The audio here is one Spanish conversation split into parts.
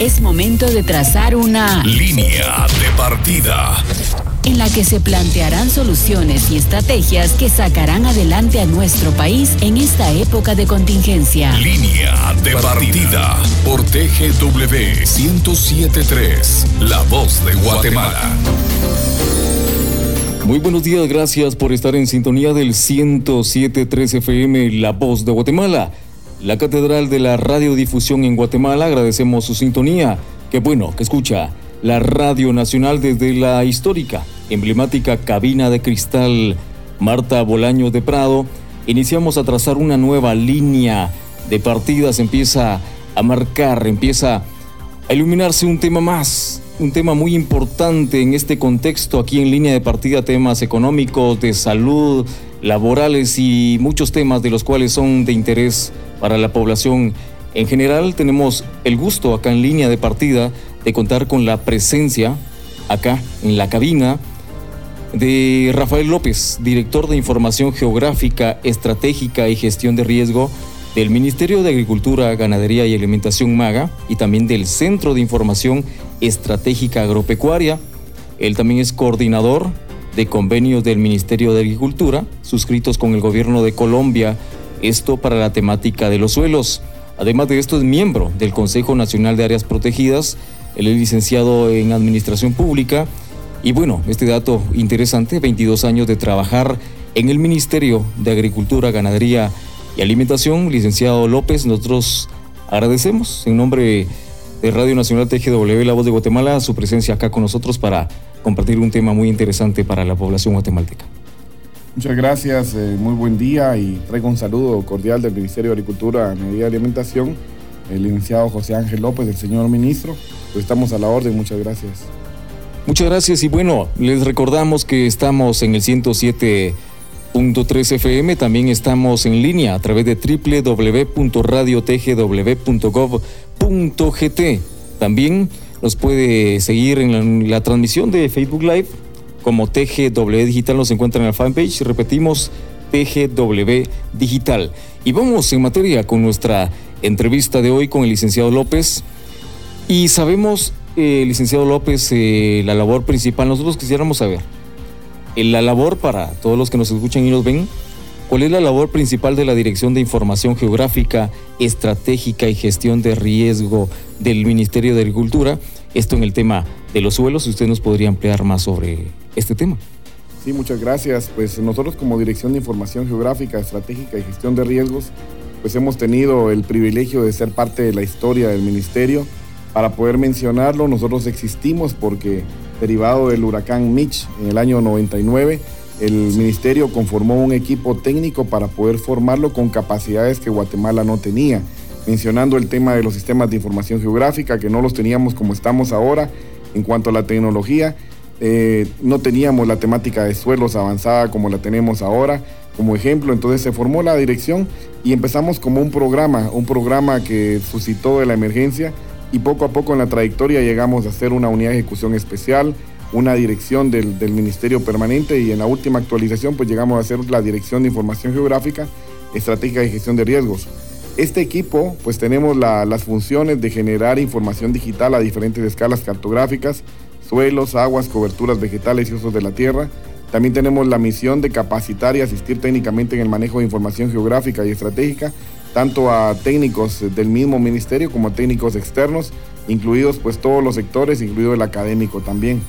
Es momento de trazar una línea de partida en la que se plantearán soluciones y estrategias que sacarán adelante a nuestro país en esta época de contingencia. Línea de partida por TGW 1073, La Voz de Guatemala. Muy buenos días, gracias por estar en sintonía del 1073 FM, La Voz de Guatemala. La Catedral de la Radiodifusión en Guatemala, agradecemos su sintonía. Qué bueno que escucha la Radio Nacional desde la histórica, emblemática cabina de cristal Marta Bolaño de Prado. Iniciamos a trazar una nueva línea de partidas, empieza a marcar, empieza a iluminarse un tema más, un tema muy importante en este contexto, aquí en línea de partida, temas económicos, de salud, laborales y muchos temas de los cuales son de interés para la población en general. Tenemos el gusto acá en línea de partida de contar con la presencia acá en la cabina de Rafael López, director de Información Geográfica, Estratégica y Gestión de Riesgo del Ministerio de Agricultura, Ganadería y Alimentación MAGA y también del Centro de Información Estratégica Agropecuaria. Él también es coordinador de convenios del Ministerio de Agricultura, suscritos con el gobierno de Colombia, esto para la temática de los suelos. Además de esto es miembro del Consejo Nacional de Áreas Protegidas él es licenciado en Administración Pública y bueno, este dato interesante, 22 años de trabajar en el Ministerio de Agricultura, Ganadería y Alimentación. Licenciado López, nosotros agradecemos en nombre de Radio Nacional TGW La Voz de Guatemala su presencia acá con nosotros para compartir un tema muy interesante para la población guatemalteca. Muchas gracias, eh, muy buen día y traigo un saludo cordial del Ministerio de Agricultura, Ganadería y Alimentación, el licenciado José Ángel López, el señor ministro pues estamos a la orden, muchas gracias. Muchas gracias y bueno, les recordamos que estamos en el 107.3 FM, también estamos en línea a través de www.radiotgw.gov.gt. También nos puede seguir en la, transmisión de Facebook Live como TGW Digital, nos encuentran en la fanpage, repetimos, TGW Digital. Y vamos en materia con nuestra entrevista de hoy con el licenciado López. Y sabemos, eh, licenciado López, eh, la labor principal, nosotros quisiéramos saber, eh, la labor para todos los que nos escuchan y nos ven, ¿cuál es la labor principal de la Dirección de Información Geográfica, Estratégica y Gestión de Riesgo del Ministerio de Agricultura? Esto en el tema de los suelos, usted nos podría ampliar más sobre este tema. Sí, muchas gracias. Pues nosotros como Dirección de Información Geográfica, Estratégica y Gestión de Riesgos, pues hemos tenido el privilegio de ser parte de la historia del ministerio para poder mencionarlo, nosotros existimos porque derivado del huracán Mitch en el año 99, el ministerio conformó un equipo técnico para poder formarlo con capacidades que Guatemala no tenía, mencionando el tema de los sistemas de información geográfica, que no los teníamos como estamos ahora en cuanto a la tecnología, eh, no teníamos la temática de suelos avanzada como la tenemos ahora, como ejemplo, entonces se formó la dirección y empezamos como un programa, un programa que suscitó de la emergencia, y poco a poco en la trayectoria llegamos a ser una unidad de ejecución especial, una dirección del, Ministerio Permanente y en la última actualización pues llegamos a ser la Dirección de Información Geográfica, Estratégica y Gestión de Riesgos. Este equipo pues tenemos las funciones de generar información digital a diferentes escalas cartográficas, suelos, aguas, coberturas vegetales y usos de la tierra. También tenemos la misión de capacitar y asistir técnicamente en el manejo de información geográfica y estratégica tanto a técnicos del mismo ministerio como a técnicos externos, incluidos pues todos los sectores, incluido el académico también.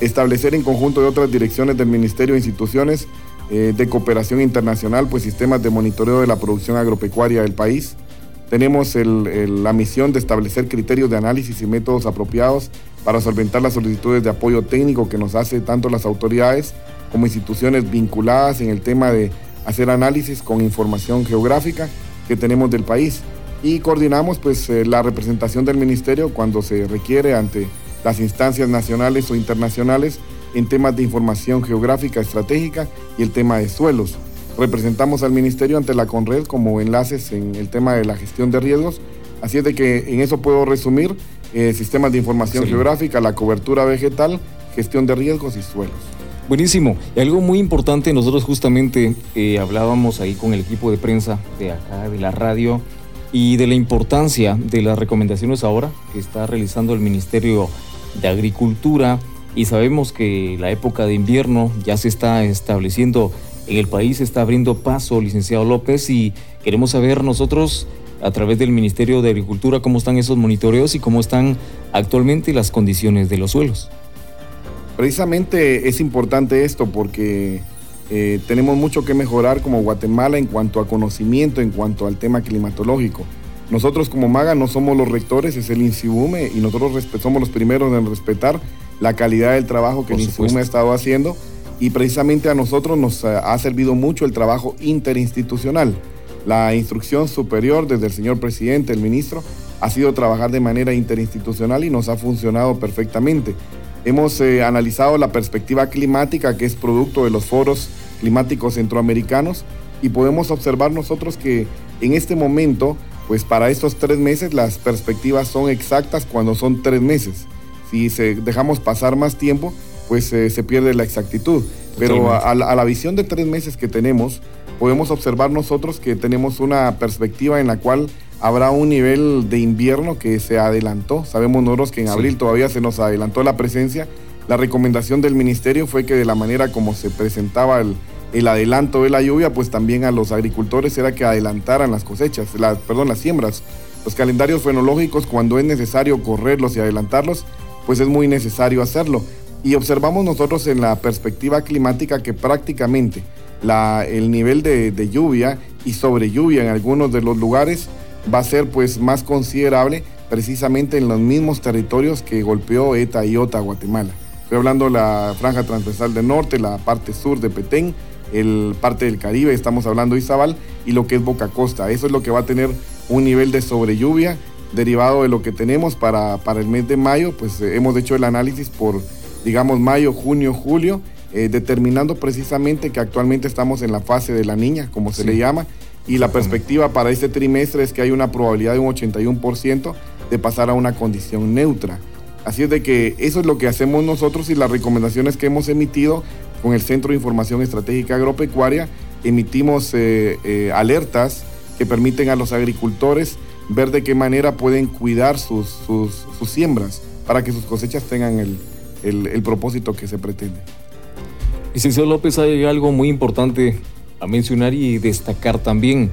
Establecer en conjunto de otras direcciones del ministerio e instituciones eh, de cooperación internacional, pues sistemas de monitoreo de la producción agropecuaria del país. Tenemos la misión de establecer criterios de análisis y métodos apropiados para solventar las solicitudes de apoyo técnico que nos hace tanto las autoridades como instituciones vinculadas en el tema de hacer análisis con información geográfica que tenemos del país y coordinamos pues eh, la representación del ministerio cuando se requiere ante las instancias nacionales o internacionales en temas de información geográfica estratégica y el tema de suelos. Representamos al ministerio ante la CONRED como enlaces en el tema de la gestión de riesgos, así es de que en eso puedo resumir eh, sistemas de información geográfica, la cobertura vegetal, gestión de riesgos y suelos. Buenísimo. Y algo muy importante, nosotros justamente eh, hablábamos ahí con el equipo de prensa de acá, de la radio, y de la importancia de las recomendaciones ahora que está realizando el Ministerio de Agricultura y sabemos que la época de invierno ya se está estableciendo en el país, está abriendo paso, licenciado López, y queremos saber nosotros a través del Ministerio de Agricultura cómo están esos monitoreos y cómo están actualmente las condiciones de los suelos. Precisamente es importante esto porque eh, tenemos mucho que mejorar como Guatemala en cuanto a conocimiento, en cuanto al tema climatológico. Nosotros como MAGA no somos los rectores, es el INSIBUME y nosotros somos los primeros en respetar la calidad del trabajo que INSIBUME ha estado haciendo y precisamente a nosotros nos ha servido mucho el trabajo interinstitucional. La instrucción superior desde el señor presidente, el ministro, ha sido trabajar de manera interinstitucional y nos ha funcionado perfectamente. Hemos eh, analizado la perspectiva climática que es producto de los foros climáticos centroamericanos y podemos observar nosotros que en este momento, pues para estos tres meses las perspectivas son exactas cuando son tres meses. Si se dejamos pasar más tiempo, pues eh, se pierde la exactitud. Pero a, la visión de tres meses que tenemos, podemos observar nosotros que tenemos una perspectiva en la cual habrá un nivel de invierno que se adelantó. Sabemos nosotros que en abril todavía se nos adelantó la presencia. La recomendación del ministerio fue que de la manera como se presentaba el, el adelanto de la lluvia, pues también a los agricultores era que adelantaran las cosechas, las, perdón, las siembras. Los calendarios fenológicos, cuando es necesario correrlos y adelantarlos, pues es muy necesario hacerlo. Y observamos nosotros en la perspectiva climática que prácticamente el nivel de, lluvia y sobre lluvia en algunos de los lugares va a ser pues más considerable precisamente en los mismos territorios que golpeó ETA y OTA Guatemala. Estoy hablando de la franja transversal del norte, la parte sur de Petén, el parte del Caribe, estamos hablando de Izabal, y lo que es Boca Costa. Eso es lo que va a tener un nivel de sobrelluvia derivado de lo que tenemos para, para el mes de mayo, pues eh, hemos hecho el análisis por, digamos, mayo, junio, julio, eh, determinando precisamente que actualmente estamos en la fase de la niña, como se le llama, y la perspectiva para este trimestre es que hay una probabilidad de un 81% de pasar a una condición neutra. Así es de que eso es lo que hacemos nosotros y las recomendaciones que hemos emitido con el Centro de Información Estratégica Agropecuaria, emitimos eh, eh, alertas que permiten a los agricultores ver de qué manera pueden cuidar sus, sus, siembras para que sus cosechas tengan el, el, propósito que se pretende. Licenciado López, hay algo muy importante a mencionar y destacar también.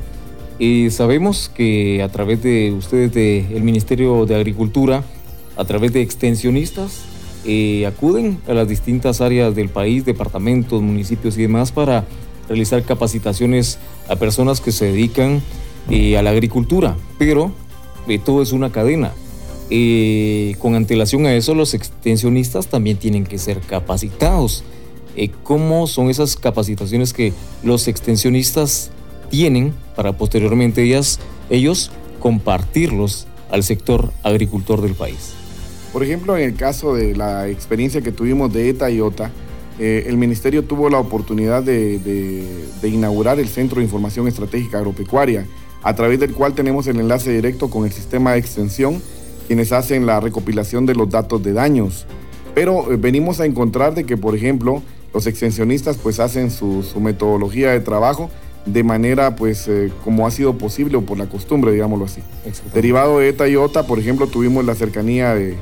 Eh, sabemos que a través de ustedes del Ministerio de Agricultura, a través de extensionistas, eh, acuden a las distintas áreas del país, departamentos, municipios y demás para realizar capacitaciones a personas que se dedican eh, a la agricultura, pero eh, todo es una cadena. con antelación a eso, los extensionistas también tienen que ser capacitados. ¿Cómo son esas capacitaciones que los extensionistas tienen para posteriormente ellas, ellos compartirlos al sector agricultor del país? Por ejemplo, en el caso de la experiencia que tuvimos de ETA y OTA, eh, el ministerio tuvo la oportunidad de, inaugurar el Centro de Información Estratégica Agropecuaria, a través del cual tenemos el enlace directo con el sistema de extensión, quienes hacen la recopilación de los datos de daños. Pero eh, venimos a encontrar de que, por ejemplo, los extensionistas pues hacen su, metodología de trabajo de manera pues eh, como ha sido posible o por la costumbre, digámoslo así. Derivado de ETA y OTA, por ejemplo, tuvimos la cercanía de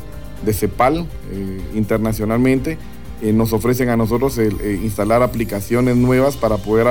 de CEPAL eh, internacionalmente. Eh, nos ofrecen a nosotros instalar aplicaciones nuevas para poder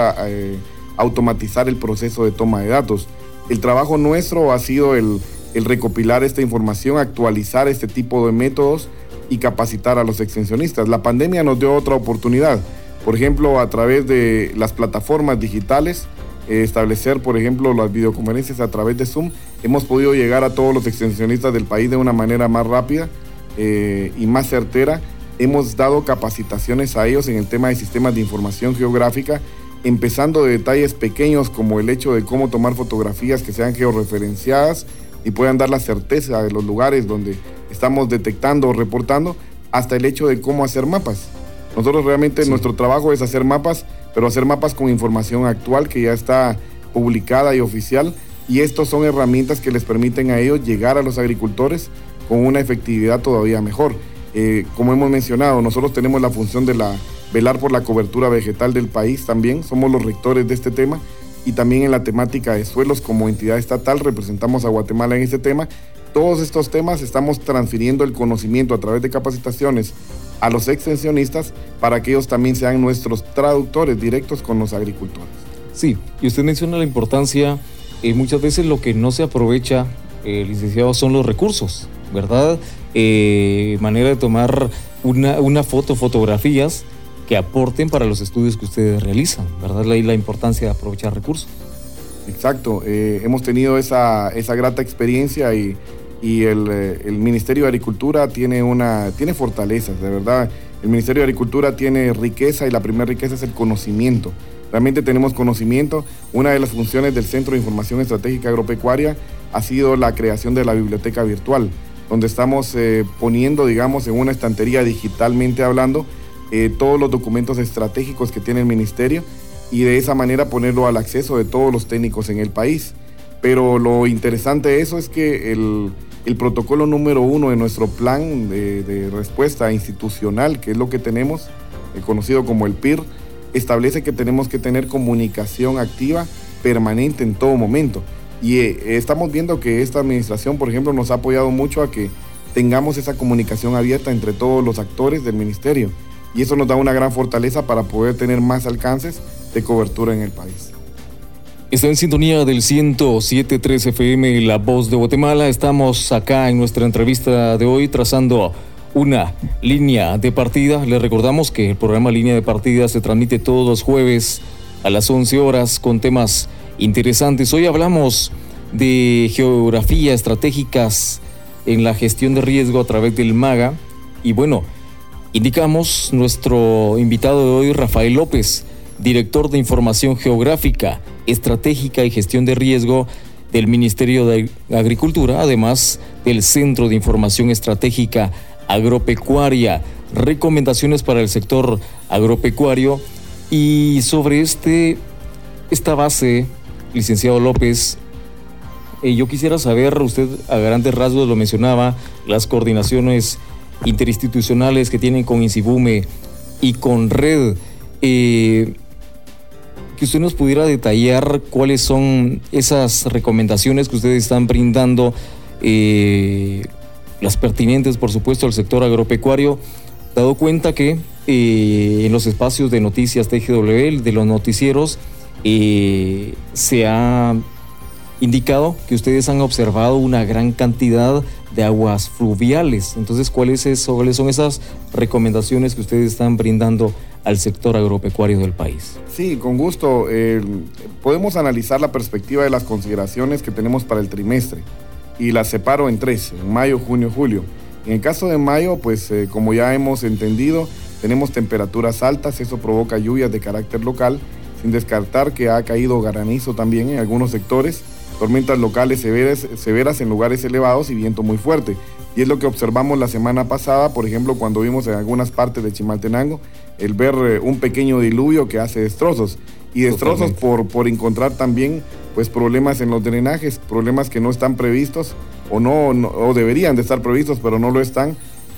automatizar el proceso de toma de datos. El trabajo nuestro ha sido el, recopilar esta información, actualizar este tipo de métodos y capacitar a los extensionistas. La pandemia nos dio otra oportunidad. Por ejemplo, a través de las plataformas digitales, establecer, por ejemplo, las videoconferencias a través de Zoom, hemos podido llegar a todos los extensionistas del país de una manera más rápida eh, y más certera. Hemos dado capacitaciones a ellos en el tema de sistemas de información geográfica, empezando de detalles pequeños como el hecho de cómo tomar fotografías que sean georreferenciadas y puedan dar la certeza de los lugares donde estamos detectando o reportando, hasta el hecho de cómo hacer mapas. Nosotros realmente nuestro trabajo es hacer mapas, pero hacer mapas con información actual que ya está publicada y oficial. Y estos son herramientas que les permiten a ellos llegar a los agricultores con una efectividad todavía mejor. Eh, como hemos mencionado, nosotros tenemos la función de la, velar por la cobertura vegetal del país también, somos los rectores de este tema y también en la temática de suelos como entidad estatal representamos a Guatemala en este tema. Todos estos temas estamos transfiriendo el conocimiento a través de capacitaciones a los extensionistas para que ellos también sean nuestros traductores directos con los agricultores. Sí, y usted menciona la importancia, eh, muchas veces lo que no se aprovecha, eh, licenciado, son los recursos, ¿verdad? Eh, manera de tomar una, una foto, fotografías que aporten para los estudios que ustedes realizan, ¿verdad? La, la importancia de aprovechar recursos. Exacto, eh, hemos tenido esa, grata experiencia y, eh, el, Ministerio de Agricultura tiene fortalezas, de verdad. El Ministerio de Agricultura tiene riqueza y la primera riqueza es el conocimiento. Realmente tenemos conocimiento. Una de las funciones del Centro de Información Estratégica Agropecuaria ha sido la creación de la biblioteca virtual, donde estamos eh, poniendo, digamos, en una estantería digitalmente hablando, eh, todos los documentos estratégicos que tiene el ministerio y de esa manera ponerlo al acceso de todos los técnicos en el país. Pero lo interesante de eso es que el, protocolo número uno de nuestro plan de, de, respuesta institucional, que es lo que tenemos, eh, conocido como el PIR, establece que tenemos que tener comunicación activa permanente en todo momento. Y eh, estamos viendo que esta administración, por ejemplo, nos ha apoyado mucho a que tengamos esa comunicación abierta entre todos los actores del ministerio y eso nos da una gran fortaleza para poder tener más alcances de cobertura en el país. Está en sintonía del 107.3 FM La Voz de Guatemala. Estamos acá en nuestra entrevista de hoy trazando una línea de partida. Les recordamos que el programa Línea de Partida se transmite todos los jueves a las 11 horas con temas interesantes. Hoy hablamos de geografía, estratégicas en la gestión de riesgo a través del MAGA. Y bueno, Indicamos nuestro invitado de hoy, Rafael López, director de Información Geográfica, Estratégica y Gestión de Riesgo del Ministerio de Agricultura, además del Centro de Información Estratégica Agropecuaria, recomendaciones para el sector agropecuario. Y sobre este, esta base, licenciado López, eh, yo quisiera saber, usted a grandes rasgos lo mencionaba, las coordinaciones interinstitucionales que tienen con Insibume y con Red. Eh, que usted nos pudiera detallar cuáles son esas recomendaciones que ustedes están brindando, eh, las pertinentes, por supuesto, al sector agropecuario, dado cuenta que eh, en los espacios de noticias TGW, de los noticieros, se ha indicado que ustedes han observado una gran cantidad de aguas fluviales. Entonces, ¿cuáles, es, ¿cuáles son esas recomendaciones que ustedes están brindando al sector agropecuario del país? Sí, con gusto. Eh, podemos analizar la perspectiva de las consideraciones que tenemos para el trimestre y las separo en tres, en mayo, junio, julio. En el caso de mayo, pues eh, como ya hemos entendido, tenemos temperaturas altas, eso provoca lluvias de carácter local, sin descartar que ha caído granizo también en algunos sectores tormentas locales severas, severas en lugares elevados y viento muy fuerte. Y es lo que observamos la semana pasada, por ejemplo, cuando vimos en algunas partes de Chimaltenango el ver eh, un pequeño diluvio que hace destrozos. Y destrozos por, por encontrar también pues, problemas en los drenajes, problemas que no están previstos o, no, no o deberían de estar previstos, pero no lo están,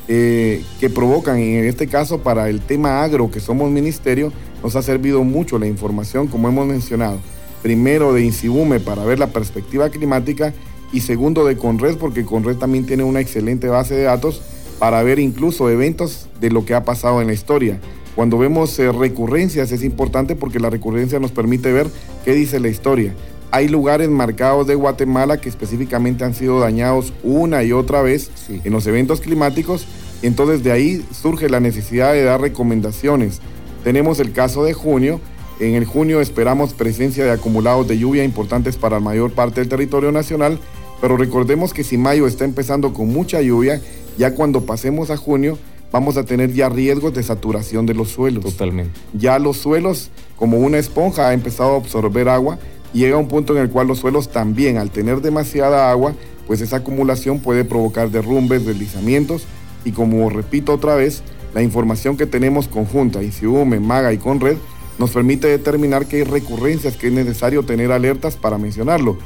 eh, que provocan, en este caso para el tema agro que somos ministerio, nos ha servido mucho la información, como hemos mencionado primero de Insibume para ver la perspectiva climática y segundo de Conred porque Conred también tiene una excelente base de datos para ver incluso eventos de lo que ha pasado en la historia. Cuando vemos eh, recurrencias es importante porque la recurrencia nos permite ver qué dice la historia. Hay lugares marcados de Guatemala que específicamente han sido dañados una y otra vez sí. en los eventos climáticos. Entonces de ahí surge la necesidad de dar recomendaciones. Tenemos el caso de junio, en el junio esperamos presencia de acumulados de lluvia importantes para la mayor parte del territorio nacional, pero recordemos que si mayo está empezando con mucha lluvia, ya cuando pasemos a junio vamos a tener ya riesgos de saturación de los suelos. Totalmente. Ya los suelos, como una esponja, ha empezado a absorber agua y llega un punto en el cual los suelos también, al tener demasiada agua, pues esa acumulación puede provocar derrumbes, deslizamientos y como repito otra vez, la información que tenemos conjunta, ICIUME, MAGA y CONRED, nos permite determinar que hay recurrencias que es necesario tener alertas para mencionarlo.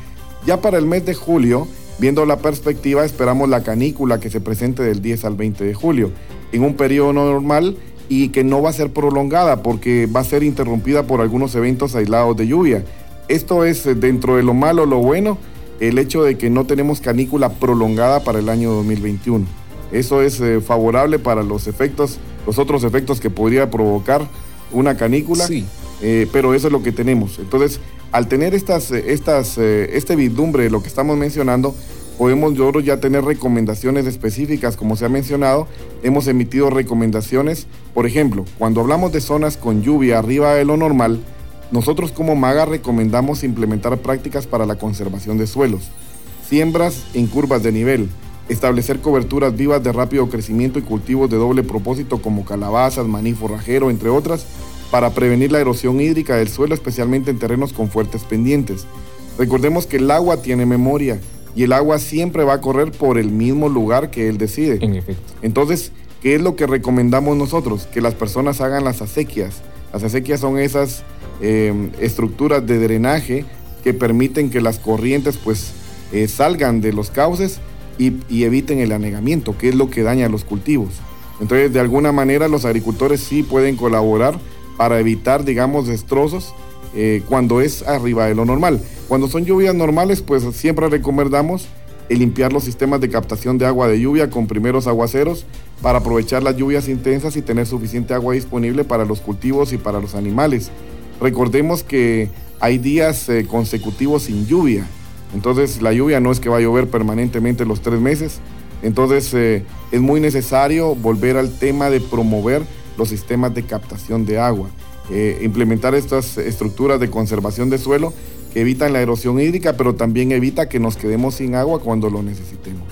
Ya para el mes de julio, viendo la perspectiva, esperamos la canícula que se presente del 10 al 20 de julio, en un periodo normal y que no va a ser prolongada porque va a ser interrumpida por algunos eventos aislados de lluvia. esto es eh, dentro de lo malo, lo bueno, el hecho de que no tenemos canícula prolongada para el año 2021. Eso es eh, favorable para los efectos, los otros efectos que podría provocar una canícula, sí. pero eso es lo que tenemos. Entonces, al tener estas, estas, este vidumbre de lo que estamos mencionando, podemos nosotros ya tener recomendaciones específicas, como se ha mencionado. Hemos emitido recomendaciones, por ejemplo, cuando hablamos de zonas con lluvia arriba de lo normal, nosotros como MAGA recomendamos implementar prácticas para la conservación de suelos, siembras en curvas de nivel, establecer coberturas vivas de rápido crecimiento y cultivos de doble propósito como calabazas, maní forrajero, entre otras, para prevenir la erosión hídrica del suelo, especialmente en terrenos con fuertes pendientes. Recordemos que el agua tiene memoria y el agua siempre va a correr por el mismo lugar que él decide. En efecto. Entonces, ¿qué es lo que recomendamos nosotros? Que las personas hagan las acequias. Las acequias son esas eh, estructuras de drenaje que permiten que las corrientes pues eh, salgan de los cauces y, eviten el anegamiento, que es lo que daña los cultivos. Entonces, de alguna manera los agricultores sí pueden colaborar para evitar, digamos, destrozos eh, cuando es arriba de lo normal. Cuando son lluvias normales, pues siempre recomendamos limpiar los sistemas de captación de agua de lluvia con primeros aguaceros para aprovechar las lluvias intensas y tener suficiente agua disponible para los cultivos y para los animales. Recordemos que hay días eh, consecutivos sin lluvia, entonces la lluvia no es que va a llover permanentemente los tres meses, entonces eh, es muy necesario volver al tema de promover los sistemas de captación de agua. Eh, implementar estas estructuras de conservación de suelo que evitan la erosión hídrica, pero también evita que nos quedemos sin agua cuando lo necesitemos.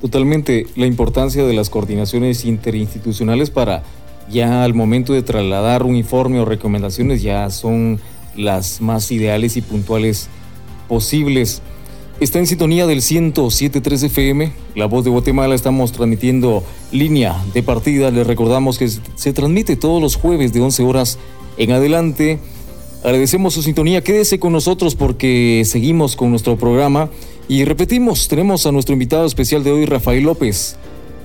Totalmente, la importancia de las coordinaciones interinstitucionales para ya al momento de trasladar un informe o recomendaciones ya son las más ideales y puntuales posibles. Está en sintonía del 107.3 FM, La Voz de Guatemala, estamos transmitiendo línea de partida, les recordamos que se transmite todos los jueves de 11 horas en adelante. Agradecemos su sintonía, quédese con nosotros porque seguimos con nuestro programa. Y repetimos, tenemos a nuestro invitado especial de hoy, Rafael López,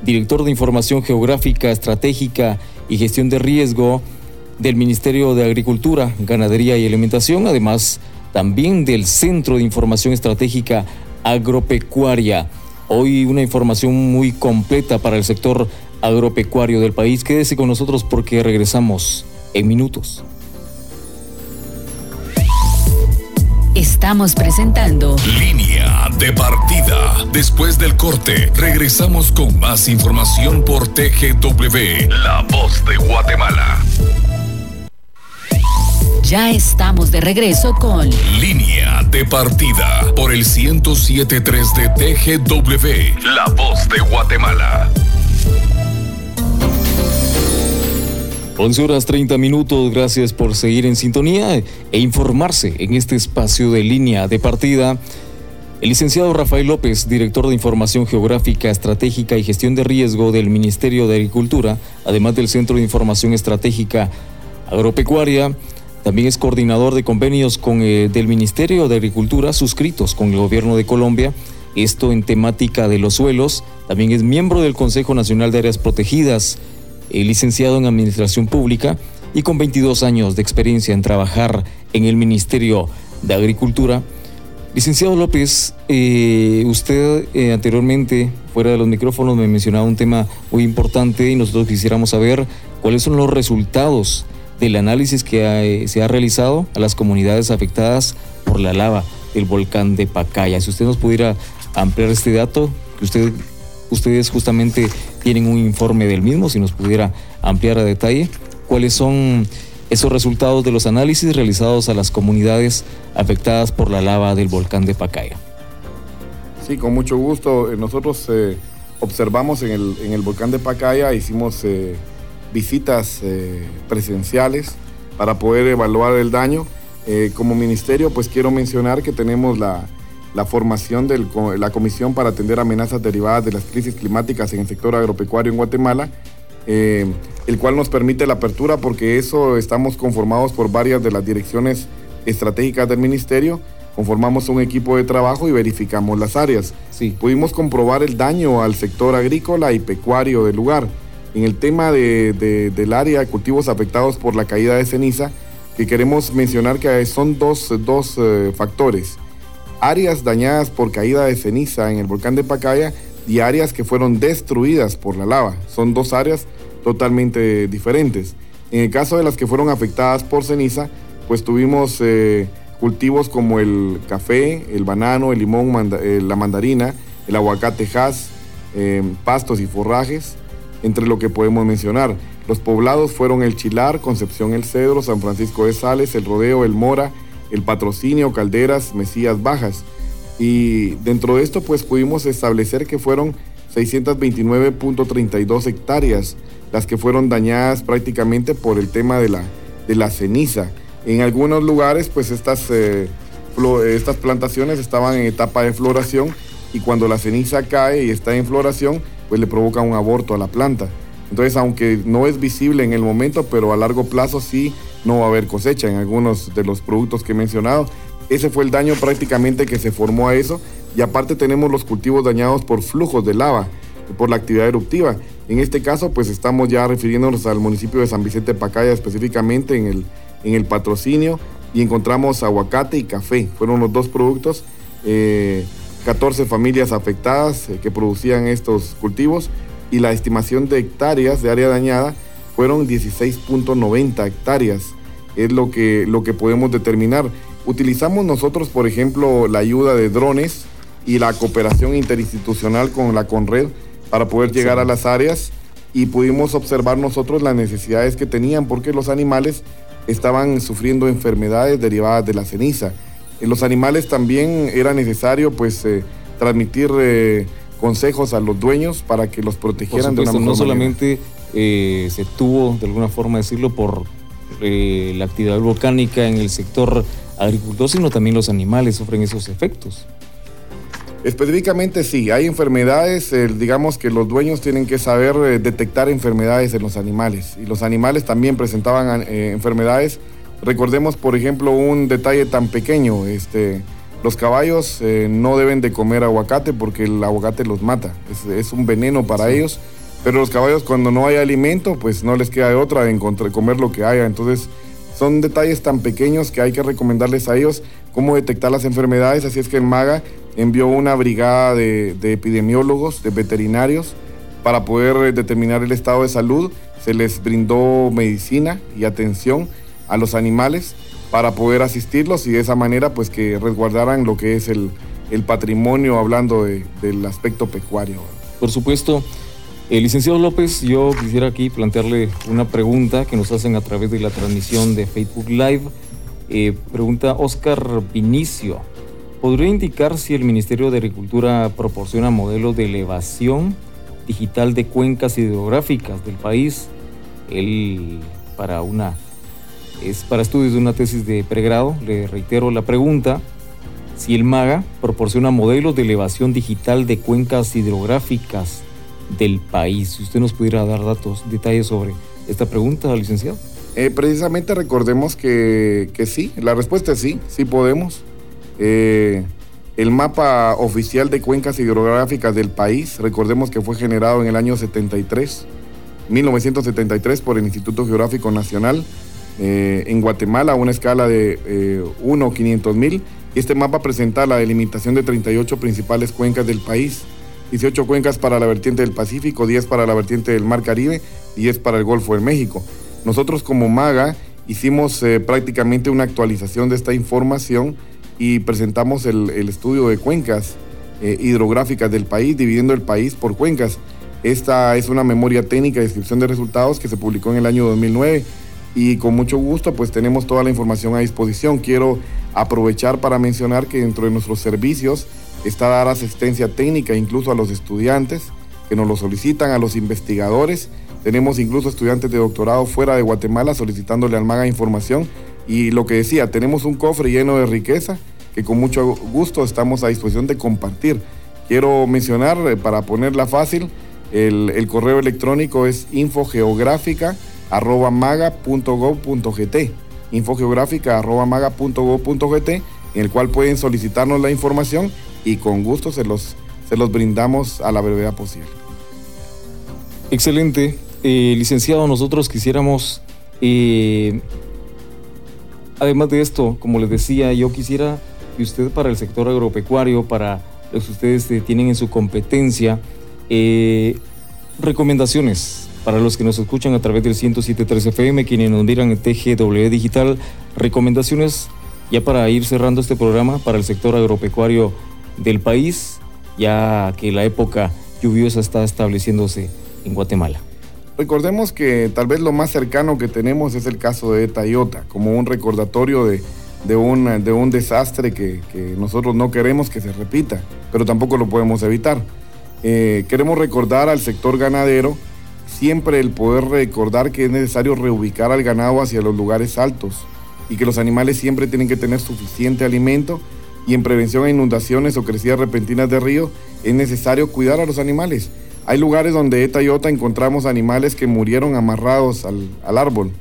director de Información Geográfica, Estratégica y Gestión de Riesgo del Ministerio de Agricultura, Ganadería y Alimentación, además también del Centro de Información Estratégica Agropecuaria. Hoy una información muy completa para el sector agropecuario del país. Quédese con nosotros porque regresamos en minutos. Estamos presentando Línea de partida. Después del corte, regresamos con más información por TGW, La Voz de Guatemala. Ya estamos de regreso con Línea de partida por el 1073 de TGW, La Voz de Guatemala. 11 horas 30 minutos, gracias por seguir en sintonía e informarse en este espacio de línea de partida. El licenciado Rafael López, director de Información Geográfica, Estratégica y Gestión de Riesgo del Ministerio de Agricultura, además del Centro de Información Estratégica Agropecuaria, también es coordinador de convenios con, eh, del Ministerio de Agricultura suscritos con el Gobierno de Colombia, esto en temática de los suelos. También es miembro del Consejo Nacional de Áreas Protegidas eh, licenciado en Administración Pública y con 22 años de experiencia en trabajar en el Ministerio de Agricultura. Licenciado López, eh, usted eh, anteriormente, fuera de los micrófonos, me mencionaba un tema muy importante y nosotros quisiéramos saber cuáles son los resultados del análisis que se ha realizado a las comunidades afectadas por la lava del volcán de Pacaya. Si usted nos pudiera ampliar este dato, que usted ustedes justamente tienen un informe del mismo, si nos pudiera ampliar a detalle cuáles son esos resultados de los análisis realizados a las comunidades afectadas por la lava del volcán de Pacaya. Sí, con mucho gusto. Eh, nosotros eh, observamos en el, volcán de Pacaya, hicimos eh, visitas presenciales para poder evaluar el daño. como ministerio, pues quiero mencionar que tenemos la, la formación de la Comisión para atender amenazas derivadas de las crisis climáticas en el sector agropecuario en Guatemala, eh, el cual nos permite la apertura porque eso estamos conformados por varias de las direcciones estratégicas del ministerio, conformamos un equipo de trabajo y verificamos las áreas. Sí. Pudimos comprobar el daño al sector agrícola y pecuario del lugar. En el tema del área de cultivos afectados por la caída de ceniza, que queremos mencionar que son dos, dos eh, factores. Áreas dañadas por caída de ceniza en el volcán de Pacaya y áreas que fueron destruidas por la lava. Son dos áreas totalmente diferentes. En el caso de las que fueron afectadas por ceniza, pues tuvimos eh, cultivos como el café, el banano, el limón, eh, la mandarina, el aguacate eh, pastos y forrajes, entre lo que podemos mencionar. Los poblados fueron el Chilar, Concepción el Cedro, San Francisco de Sales, el Rodeo, el Mora, el Patrocinio, Calderas, Mesías Bajas. Y dentro de esto pues pudimos establecer que fueron 629.32 hectáreas las que fueron dañadas prácticamente por el tema de la, de la ceniza. En algunos lugares pues estas, eh, estas plantaciones estaban en etapa de floración y cuando la ceniza cae y está en floración pues le provoca un aborto a la planta. Entonces aunque no es visible en el momento pero a largo plazo sí no va a haber cosecha en algunos de los productos que he mencionado. Ese fue el daño prácticamente que se formó a eso y aparte tenemos los cultivos dañados por flujos de lava, por la actividad eruptiva. En este caso, pues estamos ya refiriéndonos al municipio de San Vicente Pacaya específicamente en el, en el patrocinio y encontramos aguacate y café. Fueron los dos productos, 14 eh, familias afectadas eh, que producían estos cultivos y la estimación de hectáreas de área dañada fueron 16.90 hectáreas. Es lo que, lo que podemos determinar. Utilizamos nosotros, por ejemplo, la ayuda de drones y la cooperación interinstitucional con la Conred para poder llegar a las áreas y pudimos observar nosotros las necesidades que tenían porque los animales estaban sufriendo enfermedades derivadas de la ceniza. En los animales también era necesario pues eh, transmitir eh, consejos a los dueños para que los protegieran de una mejor No solamente eh, se tuvo, de alguna forma decirlo, por la actividad volcánica en el sector agricultor, sino también los animales sufren esos efectos. Específicamente sí, hay enfermedades, digamos que los dueños tienen que saber eh, detectar enfermedades en los animales y los animales también presentaban eh, enfermedades. Recordemos, por ejemplo, un detalle tan pequeño, este, los caballos eh, no deben de comer aguacate porque el aguacate los mata, es, un veneno para ellos, pero los caballos cuando no hay alimento, pues no les queda de otra de comer lo que haya, entonces son detalles tan pequeños que hay que recomendarles a ellos cómo detectar las enfermedades, así es que el MAGA envió una brigada de, epidemiólogos, de veterinarios, para poder eh, determinar el estado de salud. Se les brindó medicina y atención a los animales para poder asistirlos y de esa manera pues que resguardaran lo que es el, patrimonio hablando del aspecto pecuario. Por supuesto. El licenciado López, yo quisiera aquí plantearle una pregunta que nos hacen a través de la transmisión de Facebook Live. Eh, pregunta Oscar Vinicio. ¿Podría indicar si el Ministerio de Agricultura proporciona modelos de elevación digital de cuencas hidrográficas del país? Para una, es para estudios de una tesis de pregrado, le reitero la pregunta, si el MAGA proporciona modelos de elevación digital de cuencas hidrográficas del país. Si usted nos pudiera dar datos, detalles sobre esta pregunta, licenciado. Eh, precisamente recordemos que, que sí, la respuesta es sí, sí podemos. Eh, el mapa oficial de cuencas hidrográficas del país, recordemos que fue generado en el año 73, 1973 por el Instituto Geográfico Nacional eh, en Guatemala a una escala de 1 eh, 500 mil. Este mapa presenta la delimitación de 38 principales cuencas del país, 18 cuencas para la vertiente del Pacífico, 10 para la vertiente del Mar Caribe y 10 para el Golfo de México. Nosotros como MAGA hicimos prácticamente una actualización de esta información y presentamos el, estudio de cuencas eh, hidrográficas del país, dividiendo el país por cuencas. Esta es una memoria técnica de descripción de resultados que se publicó en el año 2009 y con mucho gusto pues tenemos toda la información a disposición. Quiero aprovechar para mencionar que dentro de nuestros servicios está dar asistencia técnica incluso a los estudiantes que nos lo solicitan, a los investigadores. Tenemos incluso estudiantes de doctorado fuera de Guatemala solicitándole al MAGA información y lo que decía, tenemos un cofre lleno de riqueza que con mucho gusto estamos a disposición de compartir. Quiero mencionar, eh, para ponerla fácil, el, correo electrónico es infogeográfica.maga.gov.gt infogeográfica.maga.gov.gt en el cual pueden solicitarnos la información y con gusto se los, se los brindamos a la brevedad posible. Excelente. Eh, licenciado, nosotros quisiéramos eh, además de esto, como les decía, yo quisiera que usted para el sector agropecuario, para los que ustedes eh, tienen en su competencia, eh, recomendaciones para los que nos escuchan a través del 107.3 FM, quienes nos miran en TGW Digital, recomendaciones ya para ir cerrando este programa para el sector agropecuario del país, ya que la época lluviosa está estableciéndose en Guatemala. Recordemos que tal vez lo más cercano que tenemos es el caso de Tayota, como un recordatorio de, de, un, de un desastre que, que, nosotros no queremos que se repita, pero tampoco lo podemos evitar. Eh, queremos recordar al sector ganadero siempre el poder recordar que es necesario reubicar al ganado hacia los lugares altos y que los animales siempre tienen que tener suficiente alimento y en prevención a inundaciones o crecidas repentinas de río es necesario cuidar a los animales. Hay lugares donde eta y ota encontramos animales que murieron amarrados al, árbol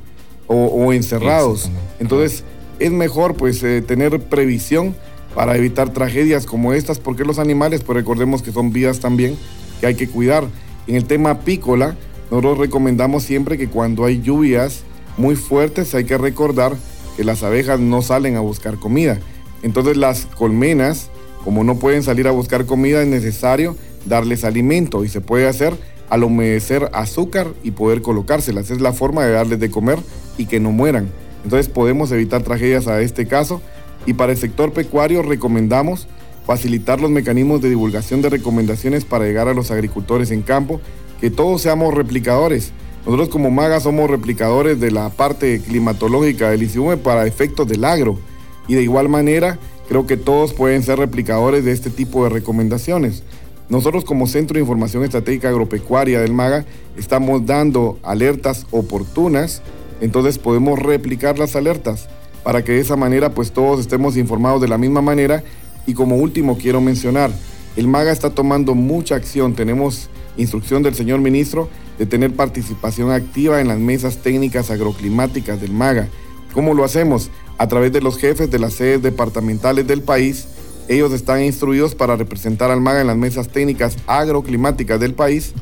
o, encerrados. Entonces es mejor pues eh, tener previsión para evitar tragedias como estas porque los animales pues recordemos que son vidas también que hay que cuidar. En el tema apícola nosotros recomendamos siempre que cuando hay lluvias muy fuertes hay que recordar que las abejas no salen a buscar comida. Entonces las colmenas, como no pueden salir a buscar comida, es necesario darles alimento y se puede hacer al humedecer azúcar y poder colocárselas. Es la forma de darles de comer y que no mueran. Entonces podemos evitar tragedias a este caso y para el sector pecuario recomendamos facilitar los mecanismos de divulgación de recomendaciones para llegar a los agricultores en campo, que todos seamos replicadores. Nosotros como MAGA somos replicadores de la parte climatológica del ICIUME para efectos del agro y de igual manera creo que todos pueden ser replicadores de este tipo de recomendaciones. Nosotros como Centro de Información Estratégica Agropecuaria del MAGA estamos dando alertas oportunas, entonces podemos replicar las alertas para que de esa manera pues todos estemos informados de la misma manera y como último quiero mencionar, el MAGA está tomando mucha acción, tenemos instrucción del señor ministro de tener participación activa en las mesas técnicas agroclimáticas del MAGA. ¿Cómo lo hacemos? a través de los jefes de las sedes departamentales del país. Ellos están instruidos para representar al MAGA en las mesas técnicas agroclimáticas del país,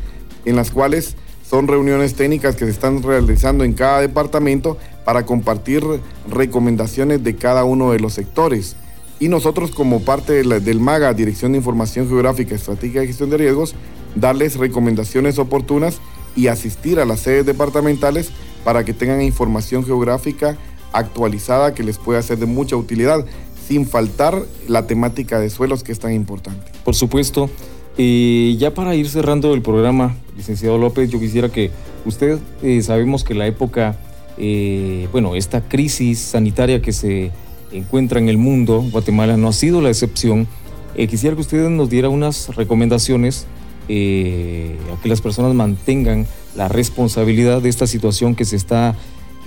en las cuales son reuniones técnicas que se están realizando en cada departamento para compartir recomendaciones de cada uno de los sectores. Y nosotros como parte del MAGA, Dirección de Información Geográfica, Estratégica y Gestión de Riesgos, darles recomendaciones oportunas y asistir a las sedes departamentales para que tengan información geográfica actualizada que les pueda ser de mucha utilidad, sin faltar la temática de suelos que es tan importante. Por supuesto. y ya para ir cerrando el programa, licenciado López, yo quisiera que usted, eh, sabemos que la época, eh, bueno, esta crisis sanitaria que se encuentra en el mundo, Guatemala no ha sido la excepción. Eh, quisiera que usted nos diera unas recomendaciones a que las personas mantengan la responsabilidad de esta situación que se está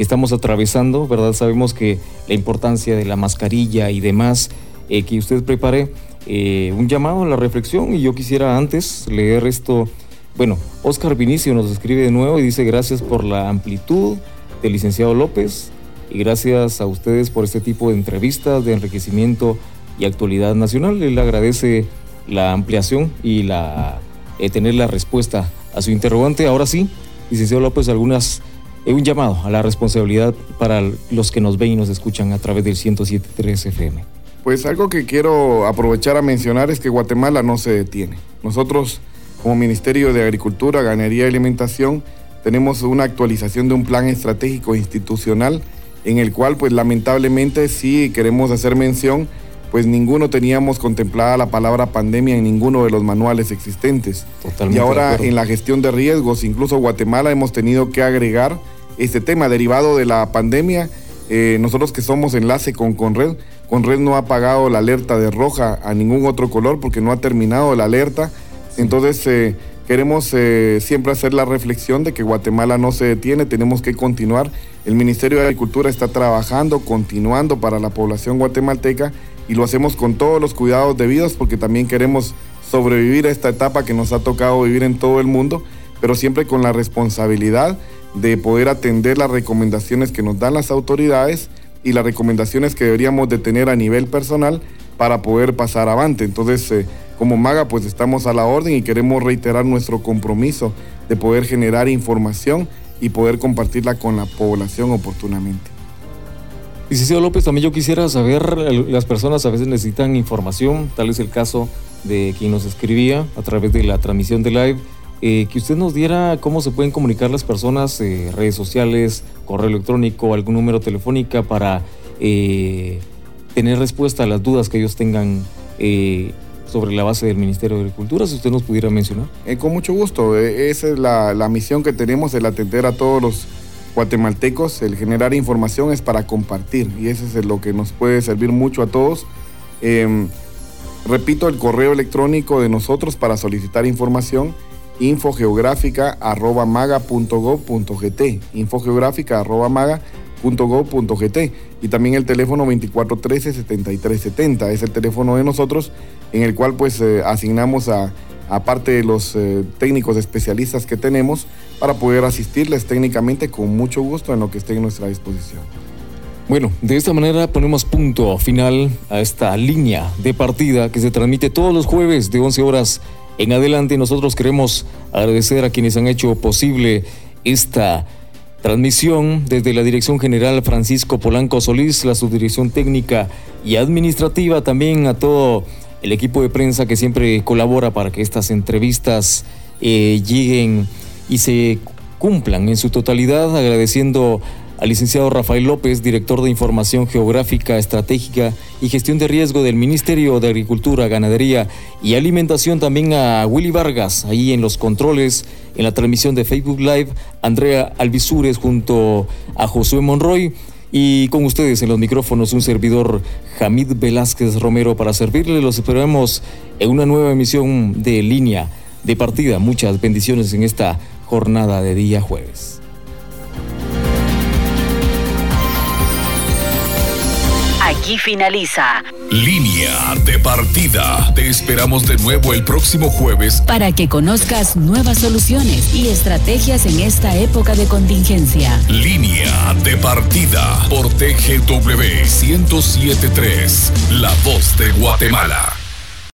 estamos atravesando, ¿verdad? Sabemos que la importancia de la mascarilla y demás, eh, que usted prepare eh, un llamado a la reflexión y yo quisiera antes leer esto. Bueno, Oscar Vinicio nos escribe de nuevo y dice gracias por la amplitud del licenciado López y gracias a ustedes por este tipo de entrevistas de enriquecimiento y actualidad nacional. Él agradece la ampliación y la eh, tener la respuesta a su interrogante. Ahora sí, licenciado López, algunas un llamado a la responsabilidad para los que nos ven y nos escuchan a través del 107.3 FM. Pues algo que quiero aprovechar a mencionar es que Guatemala no se detiene. Nosotros, como Ministerio de Agricultura, Ganadería y Alimentación, tenemos una actualización de un plan estratégico institucional en el cual, pues lamentablemente, sí queremos hacer mención, pues ninguno teníamos contemplada la palabra pandemia en ninguno de los manuales existentes. Totalmente y ahora en la gestión de riesgos, incluso Guatemala hemos tenido que agregar este tema derivado de la pandemia. Eh, nosotros que somos enlace con Conred, Conred no ha pagado la alerta de roja a ningún otro color porque no ha terminado la alerta. Entonces eh, queremos eh, siempre hacer la reflexión de que Guatemala no se detiene, tenemos que continuar. El Ministerio de Agricultura está trabajando, continuando para la población guatemalteca y lo hacemos con todos los cuidados debidos porque también queremos sobrevivir a esta etapa que nos ha tocado vivir en todo el mundo, pero siempre con la responsabilidad de poder atender las recomendaciones que nos dan las autoridades y las recomendaciones que deberíamos de tener a nivel personal para poder pasar avante. Entonces, eh, como MAGA, pues estamos a la orden y queremos reiterar nuestro compromiso de poder generar información y poder compartirla con la población oportunamente. Licenciado López, también yo quisiera saber, las personas a veces necesitan información, tal es el caso de quien nos escribía a través de la transmisión de live, eh, que usted nos diera cómo se pueden comunicar las personas, eh, redes sociales, correo electrónico, algún número telefónica para eh, tener respuesta a las dudas que ellos tengan sobre la base del Ministerio de Agricultura, si usted nos pudiera mencionar. con mucho gusto, esa es la, la misión que tenemos, el atender a todos los guatemaltecos, el generar información es para compartir y eso es lo que nos puede servir mucho a todos. Em, repito, el correo electrónico de nosotros para solicitar información infogeográfica.maga.gov.gt infogeográfica.maga.gov.gt y también el teléfono 2413-7370 es el teléfono de nosotros en el cual pues eh, asignamos a aparte de los eh, técnicos especialistas que tenemos, para poder asistirles técnicamente con mucho gusto en lo que esté en nuestra disposición. Bueno, de esta manera ponemos punto final a esta línea de partida que se transmite todos los jueves de 11 horas en adelante. Nosotros queremos agradecer a quienes han hecho posible esta transmisión desde la Dirección General Francisco Polanco Solís, la subdirección técnica y administrativa, también a todo el equipo de prensa que siempre colabora para que estas entrevistas eh, lleguen y se cumplan en su totalidad, agradeciendo al licenciado Rafael López, director de Información Geográfica, Estratégica y Gestión de Riesgo del Ministerio de Agricultura, Ganadería y Alimentación, también a Willy Vargas, ahí en los controles, en la transmisión de Facebook Live, Andrea Alvisures junto a Josué Monroy. Y con ustedes en los micrófonos un servidor Hamid Velázquez Romero para servirle. Los esperamos en una nueva emisión de línea de partida. Muchas bendiciones en esta jornada de día jueves. Aquí finaliza. Línea de partida. Te esperamos de nuevo el próximo jueves para que conozcas nuevas soluciones y estrategias en esta época de contingencia. Línea de partida por TGW 1073, La Voz de Guatemala.